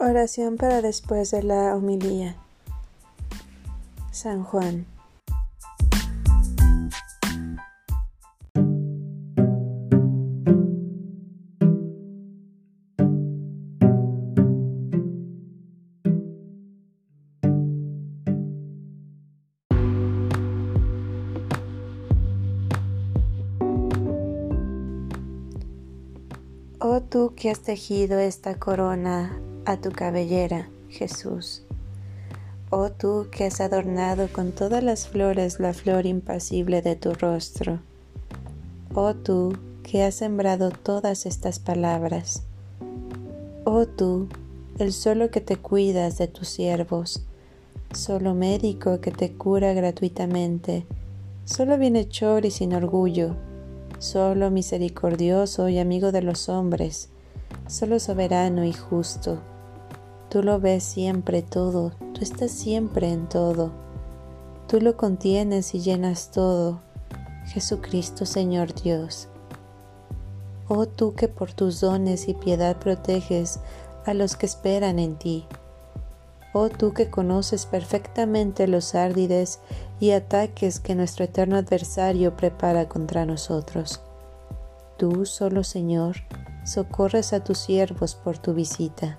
Oración para después de la homilía. San Juan. Oh tú que has tejido esta corona a tu cabellera, Jesús. Oh tú que has adornado con todas las flores la flor impasible de tu rostro. Oh tú que has sembrado todas estas palabras. Oh tú, el solo que te cuidas de tus siervos, solo médico que te cura gratuitamente, solo bienhechor y sin orgullo, solo misericordioso y amigo de los hombres, solo soberano y justo Tú lo ves siempre todo, tú estás siempre en todo. Tú lo contienes y llenas todo, Jesucristo Señor Dios. Oh tú que por tus dones y piedad proteges a los que esperan en ti. Oh tú que conoces perfectamente los árdides y ataques que nuestro eterno adversario prepara contra nosotros. Tú solo, Señor, socorres a tus siervos por tu visita.